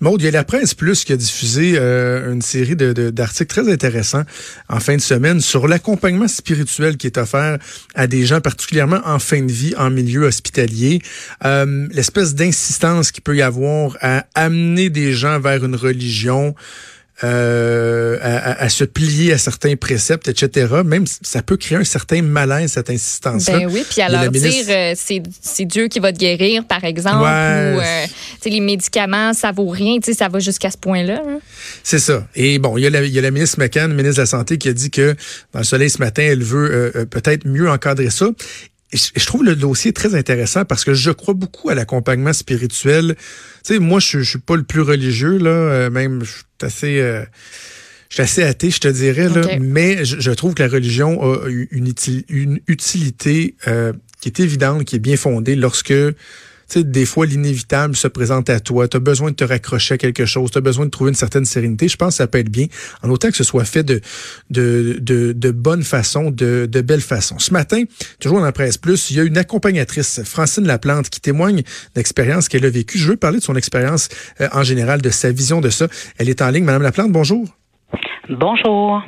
Maud, il y a la presse plus qui a diffusé euh, une série de, d'articles très intéressants en fin de semaine sur l'accompagnement spirituel qui est offert à des gens, particulièrement en fin de vie, en milieu hospitalier. Euh, l'espèce d'insistance qu'il peut y avoir à amener des gens vers une religion. Euh, à, se plier à certains préceptes, etc. Même ça peut créer un certain malaise, cette insistance-là. Ben oui, puis à leur dire, euh, c'est Dieu qui va te guérir, par exemple, ou euh, les médicaments, ça vaut rien, ça va jusqu'à ce point-là. Hein. C'est ça. Et bon, il y, a la, il y a la ministre McCann, ministre de la Santé, qui a dit que dans le soleil ce matin, elle veut peut-être mieux encadrer ça je trouve le dossier très intéressant parce que je crois beaucoup à l'accompagnement spirituel. Tu sais, moi, je, je suis pas le plus religieux, là, euh, même, je suis assez... Euh, je suis assez athée, je te dirais, là, mais je, trouve que la religion a une, une utilité euh, qui est évidente, qui est bien fondée lorsque sais, des fois, l'inévitable se présente à toi. Tu as besoin de te raccrocher à quelque chose. Tu as besoin de trouver une certaine sérénité. Je pense que ça peut être bien, en autant que ce soit fait de, de, de, de bonne façon, de, de belle façon. Ce matin, toujours dans la presse plus, il y a une accompagnatrice, Francine Laplante, qui témoigne d'expérience qu'elle a vécue. Je veux parler de son expérience euh, en général, de sa vision de ça. Elle est en ligne. Madame Laplante, bonjour. Bonjour.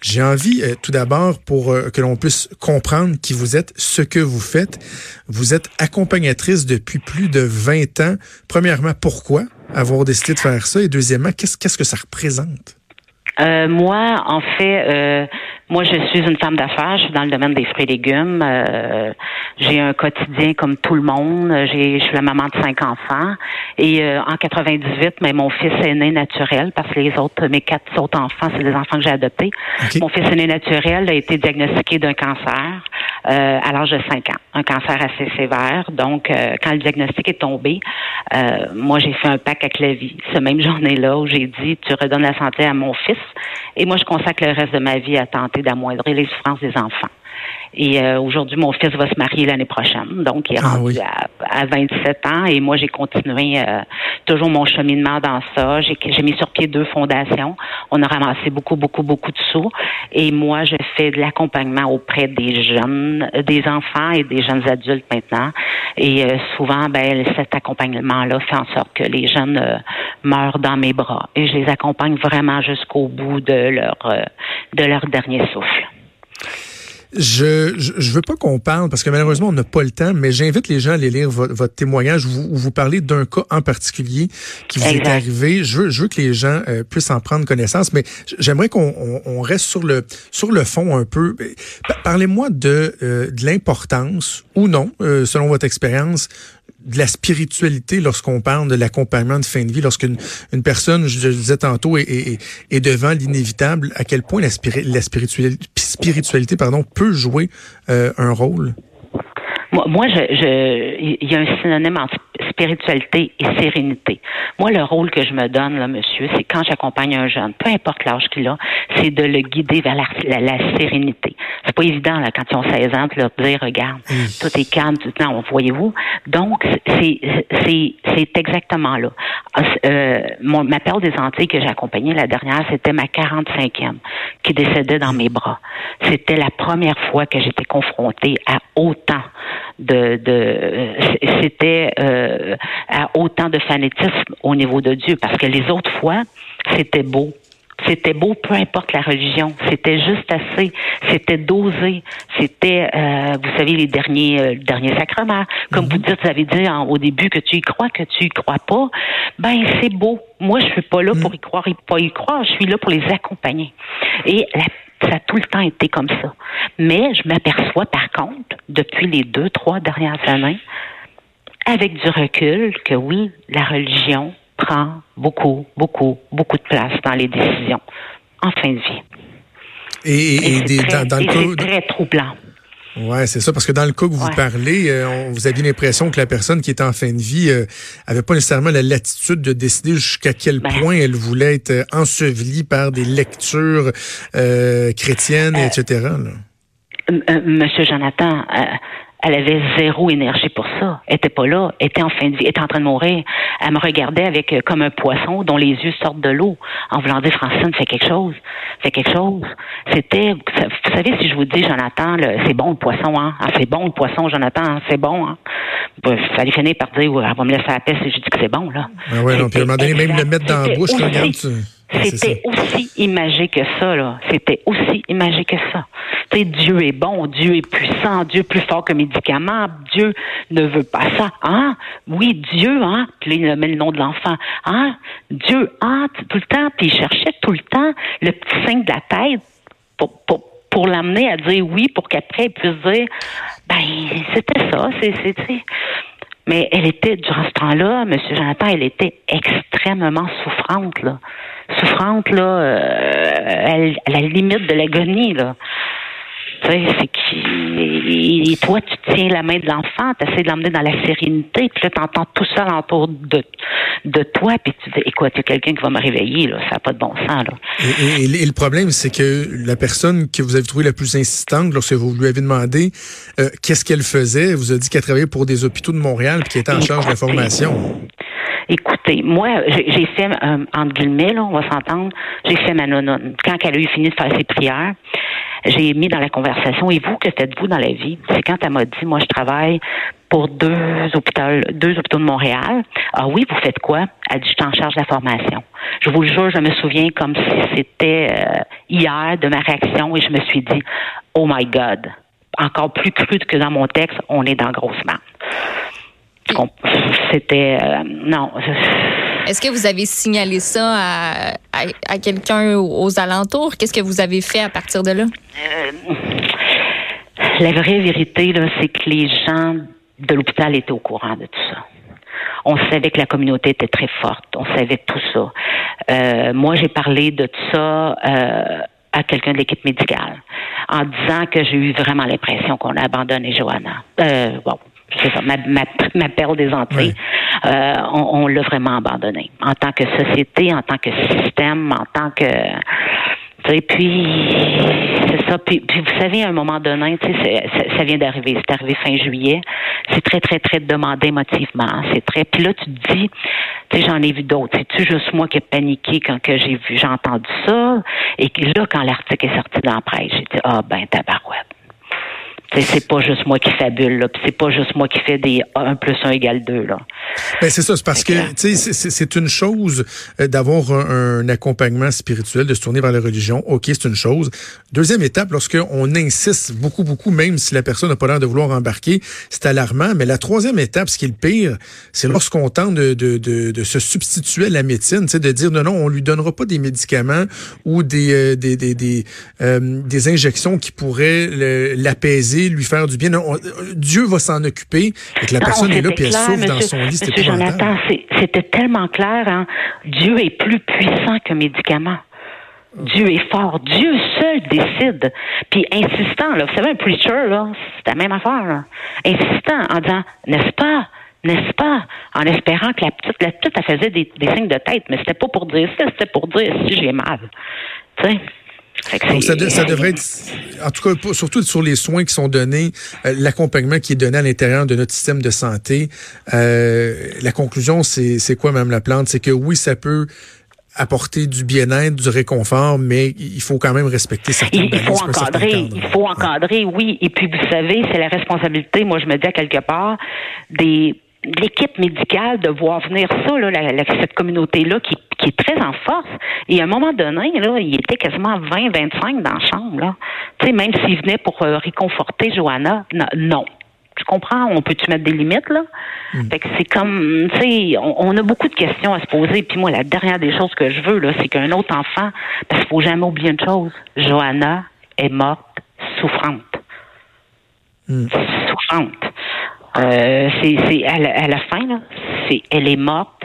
J'ai envie, euh, tout d'abord, pour euh, que l'on puisse comprendre qui vous êtes, ce que vous faites. Vous êtes accompagnatrice depuis plus de 20 ans. Premièrement, pourquoi avoir décidé de faire ça? Et deuxièmement, qu'est-ce, que ça représente? Euh, moi, en fait, moi, je suis une femme d'affaires. Je suis dans le domaine des fruits et légumes. Euh, j'ai un quotidien comme tout le monde. J'ai, je suis la maman de cinq enfants. Et euh, en 98, mais mon fils est né naturel parce que les autres, mes quatre autres enfants, c'est des enfants que j'ai adoptés. Mon fils est né naturel a été diagnostiqué d'un cancer euh, à l'âge de 5 ans, un cancer assez sévère. Donc, quand le diagnostic est tombé, moi, j'ai fait un pack avec la vie. Ce même journée-là où j'ai dit, tu redonnes la santé à mon fils et moi, je consacre le reste de ma vie à tenter d'amoindrir les souffrances des enfants. Et euh, aujourd'hui, mon fils va se marier l'année prochaine. Donc, il est ah rendu à, 27 ans. Et moi, j'ai continué euh, toujours mon cheminement dans ça. J'ai, mis sur pied deux fondations. On a ramassé beaucoup, beaucoup, beaucoup de sous. Et moi, je fais de l'accompagnement auprès des jeunes, des enfants et des jeunes adultes maintenant. Et euh, souvent, ben, cet accompagnement-là fait en sorte que les jeunes meurent dans mes bras. Et je les accompagne vraiment jusqu'au bout de leur, de leur dernier souffle. Je, je, veux pas qu'on parle parce que malheureusement on n'a pas le temps, mais j'invite les gens à aller lire votre, témoignage où vous, parlez d'un cas en particulier qui vous est arrivé. Je veux, je veux que les gens euh, puissent en prendre connaissance, mais j'aimerais qu'on on, reste sur le sur le fond un peu. Parlez-moi de, euh, de l'importance ou non, euh, selon votre expérience, de la spiritualité lorsqu'on parle de l'accompagnement de fin de vie, lorsqu'une une personne, je le disais tantôt, est, est, devant l'inévitable, à quel point la, la spiritualité, spiritualité pardon, peut jouer euh, un rôle? Moi, moi je, je, il y a un synonyme entre spiritualité et sérénité. Moi, le rôle que je me donne, là, monsieur, c'est quand j'accompagne un jeune, peu importe l'âge qu'il a, c'est de le guider vers la, la, la sérénité. Pas évident, là, quand ils ont 16 ans, de leur dire, regarde, tout est calme, tout, non, voyez-vous? Donc, c'est, c'est, c'est exactement là. Euh, mon, ma père des Antilles que j'ai accompagnée la dernière, c'était ma 45e qui décédait dans mes bras. C'était la première fois que j'étais confrontée à autant de, de c'était euh, à autant de fanatisme au niveau de Dieu parce que les autres fois c'était beau c'était beau, peu importe la religion. C'était juste assez. C'était dosé. C'était, euh, vous savez, les derniers, euh, derniers sacrements. Comme vous mhm. dites, vous avez dit au début que tu y crois, que tu y crois pas. Ben, c'est beau. Moi, je suis pas là pour mhm. y croire et pas y croire. Je suis là pour les accompagner. Et ça a tout le temps été comme ça. Mais je m'aperçois, par contre, depuis les deux, trois dernières années, avec du recul, que oui, la religion, prend beaucoup, beaucoup, beaucoup de place dans les décisions en fin de vie. Et, c'est très, troublant. Ouais, c'est ça, parce que dans le cas que vous parlez, euh, vous aviez l'impression que la personne qui était en fin de vie euh, avait pas nécessairement la latitude de décider jusqu'à quel ben. point elle voulait être euh, ensevelie par des lectures chrétiennes, etc. Monsieur Jonathan, elle avait zéro énergie pour ça. Elle était pas là. Elle était en fin de vie. Elle était en train de mourir. Elle me regardait avec euh, comme un poisson dont les yeux sortent de l'eau en voulant dire Francine, fais quelque chose. Fais quelque chose. C'était, vous savez, si je vous dis, Jonathan, c'est bon le poisson, hein. Ah, c'est bon le poisson, Jonathan, hein? c'est bon, hein. Il fallait finir par dire, elle va me laisser la paix si je dis que c'est bon, là. Ah ouais, non, puis à un moment donné, même le mettre dans la bouche, regarde, tu... C'était aussi imagé que ça, là. C'était aussi imagé que ça. Tu sais, Dieu est bon, Dieu est puissant, Dieu est plus fort que médicament, Dieu ne veut pas ça. Hein? Oui, Dieu, hein? Puis il met le nom de l'enfant. Hein? Dieu, hein? Tout le temps. Puis il cherchait tout le temps le petit signe de la tête pour, pour, pour l'amener à dire oui, pour qu'après il puisse dire, ben, c'était ça, c'est, c'est, mais elle était, durant ce temps-là, M. Jonathan, elle était extrêmement souffrante, là. Souffrante, là, euh, à la limite de l'agonie, là. Tu sais, c'est qui. Et toi, tu tiens la main de l'enfant, tu essaies de l'emmener dans la sérénité, puis là, tu entends tout ça autour de, de toi, puis tu dis, écoute, il y a quelqu'un qui va me réveiller, là, ça n'a pas de bon sens. Là. Et, le problème, c'est que la personne que vous avez trouvée la plus insistante, lorsque vous lui avez demandé euh, qu'est-ce qu'elle faisait, elle vous a dit qu'elle travaillait pour des hôpitaux de Montréal, puis qu'elle était en charge de la formation. Écoutez, moi, j'ai fait, euh, entre guillemets, là, on va s'entendre, j'ai fait ma nonne. Quand elle a eu fini de faire ses prières, j'ai mis dans la conversation, et vous, que faites-vous dans la vie? C'est quand elle m'a dit, moi, je travaille pour deux hôpitaux, deux hôpitaux de Montréal. Ah oui, vous faites quoi? Elle dit, je suis en charge de la formation. Je vous le jure, je me souviens comme si c'était euh, hier de ma réaction et je me suis dit, oh my God. Encore plus cru que dans mon texte, on est dans grosse. C'était, euh, non. Est-ce que vous avez signalé ça à, à, quelqu'un aux, alentours? Qu'est-ce que vous avez fait à partir de là? Euh, la vraie vérité, c'est que les gens de l'hôpital étaient au courant de tout ça. On savait que la communauté était très forte. On savait tout ça. Euh, moi, j'ai parlé de tout ça euh, à quelqu'un de l'équipe médicale en disant que j'ai eu vraiment l'impression qu'on a abandonné Johanna. bon, c'est ça, ma, ma, perle des Antilles. Euh, on, l'a vraiment abandonné en tant que société, en tant que système, en tant que et puis, c'est ça. Puis, vous savez, à un moment donné, ça, ça vient d'arriver. C'est arrivé fin juillet. C'est très, très, très demandé émotivement. C'est très. Puis là, tu te dis, tu sais, j'en ai vu d'autres. C'est-tu juste moi qui ai paniqué quand que j'ai vu, j'ai entendu ça? Et là, quand l'article est sorti dans la presse, j'ai dit, ah, ben, tabarouette c'est pas juste moi qui fabule, là. C'est pas juste moi qui fais des 1 plus 1 égale 2, là. Ben, c'est ça. C'est parce que, c'est une chose euh, d'avoir un, accompagnement spirituel, de se tourner vers la religion. OK, c'est une chose. Deuxième étape, lorsqu'on insiste beaucoup, beaucoup, même si la personne n'a pas l'air de vouloir embarquer, c'est alarmant. Mais la troisième étape, ce qui est le pire, c'est lorsqu'on tente de, de, de, de, se substituer à la médecine, de dire non, non, on lui donnera pas des médicaments ou des, euh, des, des, des, euh, des injections qui pourraient l'apaiser lui faire du bien. Dieu va s'en occuper et que la personne est là puis elle souffre dans son lit. Monsieur Jonathan, c'était tellement clair. Hein? Dieu est plus puissant qu'un médicament. Dieu est fort. Dieu seul décide. Puis insistant, là, vous savez, un preacher, là, c'est la même affaire. Insistant en disant, n'est-ce pas? N'est-ce pas? En espérant que la petite, la petite, elle faisait des, des signes de tête, mais c'était pas pour dire ça, c'était pour dire si j'ai mal. Tu sais? Donc, ça, devrait être, en tout cas, surtout sur les soins qui sont donnés, euh, l'accompagnement qui est donné à l'intérieur de notre système de santé. Euh, la conclusion, c'est quoi, Mme Laplante? C'est que oui, ça peut apporter du bien-être, du réconfort, mais il faut quand même respecter certaines Il, il faut encadrer, il faut encadrer, oui. Et puis, vous savez, c'est la responsabilité, moi, je me dis à quelque part, des l'équipe médicale de voir venir ça, là, cette communauté-là qui, qui, est très en force. Et à un moment donné, là, il était quasiment 20-25 dans la chambre. Là. Tu sais, même s'il venait pour euh, réconforter Johanna, non. Tu comprends? On peut-tu mettre des limites, là? Hmm. Fait que c'est comme, tu sais, on, a beaucoup de questions à se poser. Puis moi, la dernière des choses que je veux, là, c'est qu'un autre enfant, parce qu'il faut jamais oublier une chose, Johanna est morte souffrante. Hmm. Souffrante. Euh, c'est à, à, la fin, là, c'est elle est morte.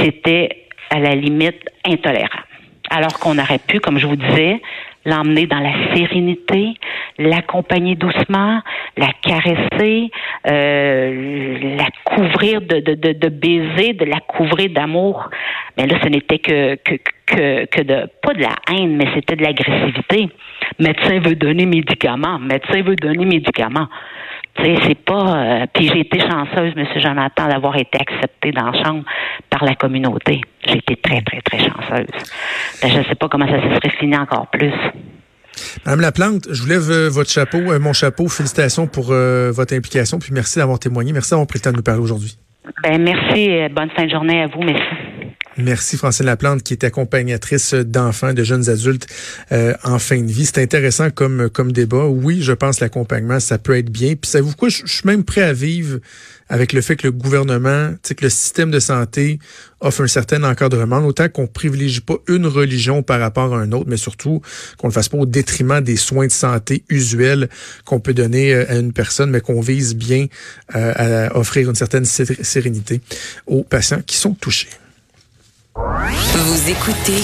C'était à la limite intolérable. Alors qu'on aurait pu, comme je vous disais, l'emmener dans la sérénité, l'accompagner doucement, la caresser, euh, la couvrir de, de, de, de baisers, de la couvrir d'amour. Mais là, ce n'était que, que, que, que de, pas de la haine, mais c'était de l'agressivité. Médecin veut donner médicaments, médecin veut donner médicaments. Tu sais, c'est pas. Euh, puis j'ai été chanceuse, M. Jonathan, d'avoir été acceptée dans la chambre par la communauté. J'ai été très, très, très chanceuse. Ben, je ne sais pas comment ça se serait fini encore plus. Madame Laplante, je vous lève euh, votre chapeau, euh, mon chapeau. Félicitations pour votre implication, puis merci d'avoir témoigné. Merci d'avoir pris le temps de nous parler aujourd'hui. Ben merci. Bonne fin de journée à vous. Merci. Merci Francine Laplante qui est accompagnatrice d'enfants, de jeunes adultes euh, en fin de vie. C'est intéressant comme comme débat. Oui, je pense l'accompagnement ça peut être bien. Puis savez-vous quoi, je, suis même prêt à vivre avec le fait que le gouvernement, que le système de santé offre un certain encadrement, autant qu'on privilégie pas une religion par rapport à un autre, mais surtout qu'on le fasse pas au détriment des soins de santé usuels qu'on peut donner euh, à une personne, mais qu'on vise bien euh, à offrir une certaine sérénité aux patients qui sont touchés. Vous écoutez